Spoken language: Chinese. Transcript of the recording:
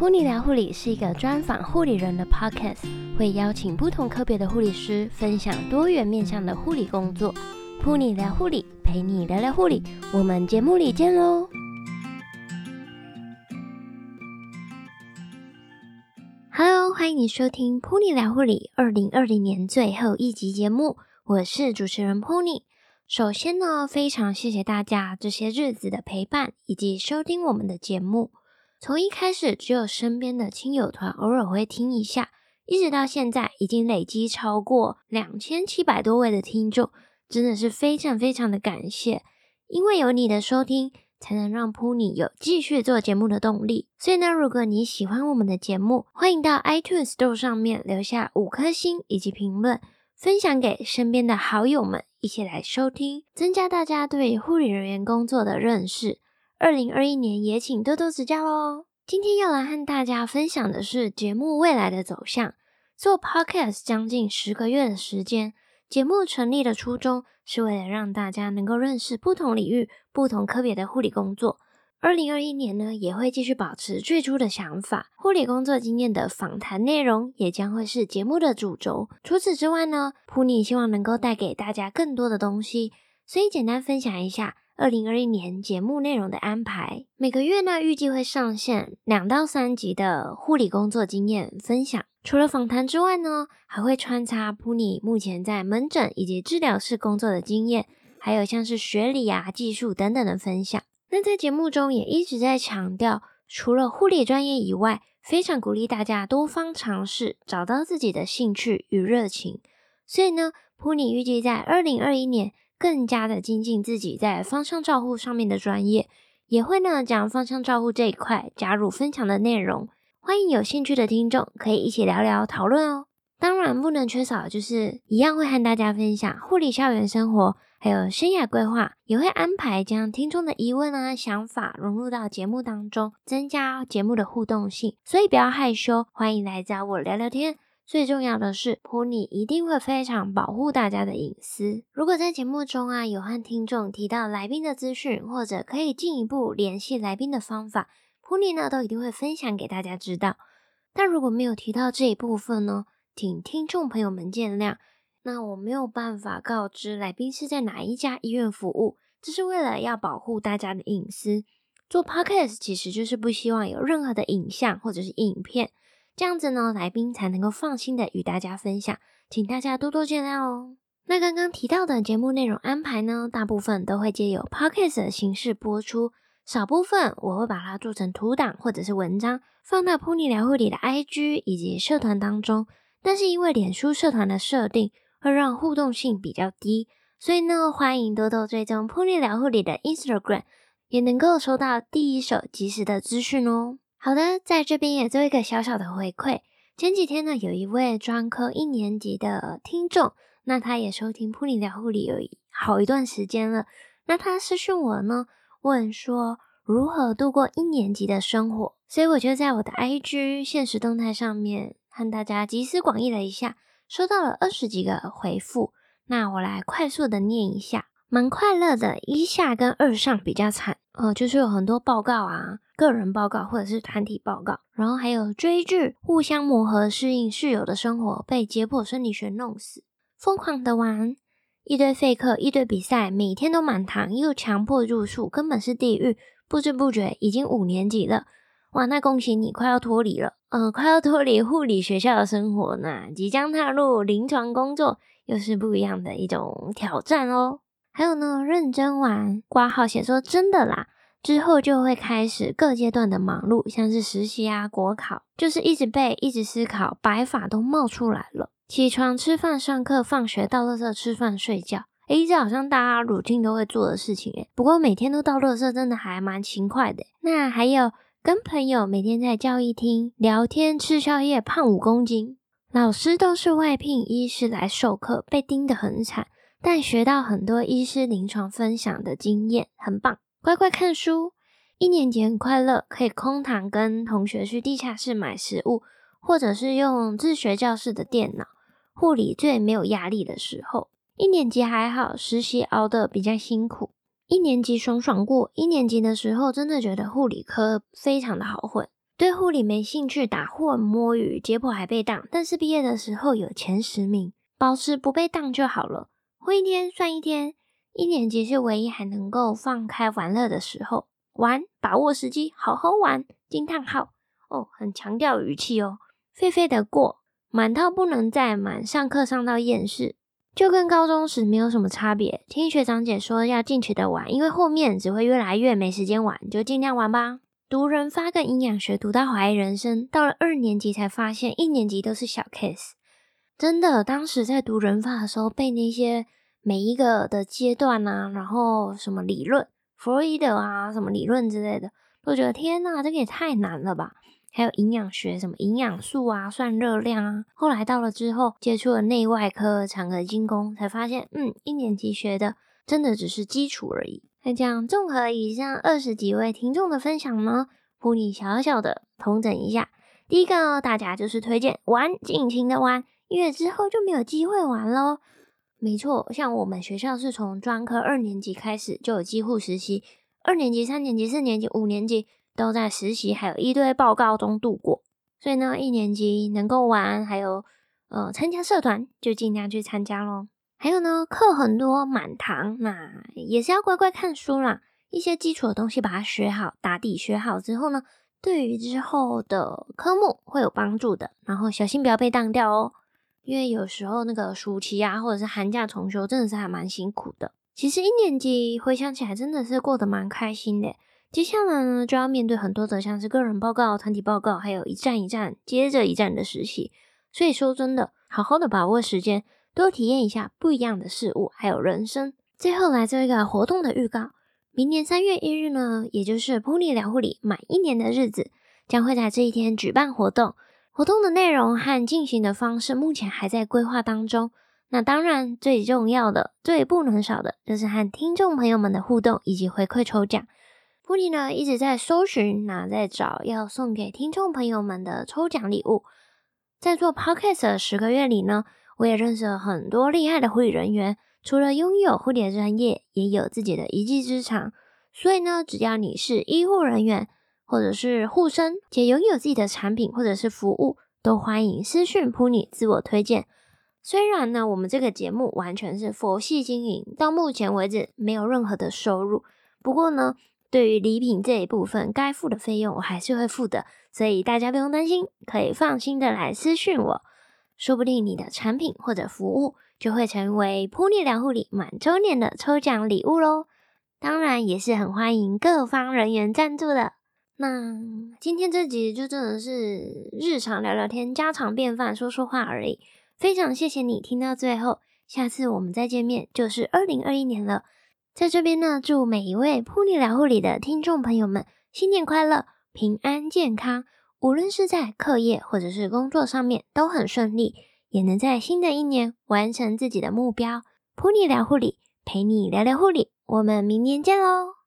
Pony 聊护理是一个专访护理人的 podcast，会邀请不同科别的护理师分享多元面向的护理工作。Pony 聊护理，陪你聊聊护理，我们节目里见喽！Hello，欢迎你收听 Pony 聊护理二零二零年最后一集节目，我是主持人 Pony。首先呢，非常谢谢大家这些日子的陪伴以及收听我们的节目。从一开始只有身边的亲友团偶尔会听一下，一直到现在已经累积超过两千七百多位的听众，真的是非常非常的感谢。因为有你的收听，才能让 Pony 有继续做节目的动力。所以呢，如果你喜欢我们的节目，欢迎到 iTunes Store 上面留下五颗星以及评论。分享给身边的好友们，一起来收听，增加大家对护理人员工作的认识。二零二一年也请多多指教喽。今天要来和大家分享的是节目未来的走向。做 Podcast 将近十个月的时间，节目成立的初衷是为了让大家能够认识不同领域、不同科别的护理工作。二零二一年呢，也会继续保持最初的想法，护理工作经验的访谈内容也将会是节目的主轴。除此之外呢，普尼希望能够带给大家更多的东西，所以简单分享一下二零二一年节目内容的安排。每个月呢，预计会上线两到三集的护理工作经验分享。除了访谈之外呢，还会穿插普尼目前在门诊以及治疗室工作的经验，还有像是学理啊、技术等等的分享。那在节目中也一直在强调，除了护理专业以外，非常鼓励大家多方尝试，找到自己的兴趣与热情。所以呢，普尼预计在二零二一年更加的精进自己在方向照护上面的专业，也会呢将方向照护这一块加入分享的内容。欢迎有兴趣的听众可以一起聊聊讨论哦。当然不能缺少的就是一样会和大家分享护理校园生活。还有生涯规划，也会安排将听众的疑问啊、想法融入到节目当中，增加节目的互动性。所以不要害羞，欢迎来找我聊聊天。最重要的是，，Pony 一定会非常保护大家的隐私。如果在节目中啊有和听众提到来宾的资讯，或者可以进一步联系来宾的方法，，Pony 呢都一定会分享给大家知道。但如果没有提到这一部分呢，请听众朋友们见谅。那我没有办法告知来宾是在哪一家医院服务，这是为了要保护大家的隐私。做 podcast 其实就是不希望有任何的影像或者是影片，这样子呢，来宾才能够放心的与大家分享，请大家多多见谅哦。那刚刚提到的节目内容安排呢，大部分都会借由 podcast 的形式播出，少部分我会把它做成图档或者是文章，放到 Pony 聊护理的 IG 以及社团当中。但是因为脸书社团的设定，会让互动性比较低，所以呢，欢迎多多追踪噗妮聊护理的 Instagram，也能够收到第一手即时的资讯哦。好的，在这边也做一个小小的回馈。前几天呢，有一位专科一年级的听众，那他也收听噗妮聊护理有好一段时间了。那他私讯我呢，问说如何度过一年级的生活，所以我就在我的 IG 现实动态上面和大家集思广益了一下。收到了二十几个回复，那我来快速的念一下。蛮快乐的，一下跟二上比较惨，呃，就是有很多报告啊，个人报告或者是团体报告，然后还有追剧，互相磨合适应室友的生活，被解剖生理学弄死，疯狂的玩，一堆废课，一堆比赛，每天都满堂，又强迫住宿，根本是地狱。不知不觉已经五年级了。哇，那恭喜你，快要脱离了，嗯、呃，快要脱离护理学校的生活呢，即将踏入临床工作，又是不一样的一种挑战哦。还有呢，认真玩，挂号写说真的啦，之后就会开始各阶段的忙碌，像是实习啊、国考，就是一直背，一直思考，白发都冒出来了。起床、吃饭、上课、放学、到垃圾、吃饭、睡觉，诶，这好像大家如今都会做的事情诶。不过每天都到垃圾，真的还蛮勤快的。那还有。跟朋友每天在教育厅聊天、吃宵夜，胖五公斤。老师都是外聘医师来授课，被盯得很惨，但学到很多医师临床分享的经验，很棒。乖乖看书，一年级很快乐，可以空堂跟同学去地下室买食物，或者是用自学教室的电脑。护理最没有压力的时候，一年级还好，实习熬得比较辛苦。一年级爽爽过，一年级的时候真的觉得护理科非常的好混，对护理没兴趣，打混摸鱼，解剖还被当，但是毕业的时候有前十名，保持不被当就好了。混一天算一天，一年级是唯一还能够放开玩乐的时候，玩，把握时机，好好玩！惊叹号！哦，很强调语气哦，废废的过，满套不能再满，上课上到厌世，就跟高中时没有什么差别。听学长姐说要尽情的玩，因为后面只会越来越没时间玩，就尽量玩吧。读人发个营养学读到怀疑人生，到了二年级才发现一年级都是小 case。真的，当时在读人法的时候，背那些每一个的阶段啊，然后什么理论，弗洛伊德啊，什么理论之类的，都觉得天呐，这个也太难了吧。还有营养学，什么营养素啊，算热量啊。后来到了之后，接触了内外科、产科、精工，才发现，嗯，一年级学的真的只是基础而已。那这样综合以上二十几位听众的分享呢，帮你小小的统整一下。第一个，大家就是推荐玩，尽情的玩，因为之后就没有机会玩喽。没错，像我们学校是从专科二年级开始就有机会实习，二年级、三年级、四年级、五年级都在实习，还有一堆报告中度过。所以呢，一年级能够玩，还有呃参加社团，就尽量去参加喽。还有呢，课很多满堂，那也是要乖乖看书啦。一些基础的东西把它学好，打底学好之后呢，对于之后的科目会有帮助的。然后小心不要被当掉哦，因为有时候那个暑期啊，或者是寒假重修，真的是还蛮辛苦的。其实一年级回想起来，真的是过得蛮开心的。接下来呢，就要面对很多的像是个人报告、团体报告，还有一站一站接着一站的实习。所以说真的，好好的把握时间。多体验一下不一样的事物，还有人生。最后来做一个活动的预告：明年三月一日呢，也就是 Puni 聊护理满一年的日子，将会在这一天举办活动。活动的内容和进行的方式目前还在规划当中。那当然，最重要的、最不能少的，就是和听众朋友们的互动以及回馈抽奖。Puni 呢一直在搜寻，那在找要送给听众朋友们的抽奖礼物。在做 Podcast 的十个月里呢。我也认识了很多厉害的护理人员，除了拥有护理的专业，也有自己的一技之长。所以呢，只要你是医护人员或者是护生，且拥有自己的产品或者是服务，都欢迎私讯 Puni 自我推荐。虽然呢，我们这个节目完全是佛系经营，到目前为止没有任何的收入。不过呢，对于礼品这一部分该付的费用，我还是会付的，所以大家不用担心，可以放心的来私讯我。说不定你的产品或者服务就会成为普尼疗护理满周年的抽奖礼物喽！当然也是很欢迎各方人员赞助的。那今天这集就真的是日常聊聊天、家常便饭、说说话而已。非常谢谢你听到最后，下次我们再见面就是二零二一年了。在这边呢，祝每一位 Puni 聊护理的听众朋友们新年快乐、平安健康。无论是在课业或者是工作上面都很顺利，也能在新的一年完成自己的目标。Puni 聊护理，陪你聊聊护理，我们明年见喽！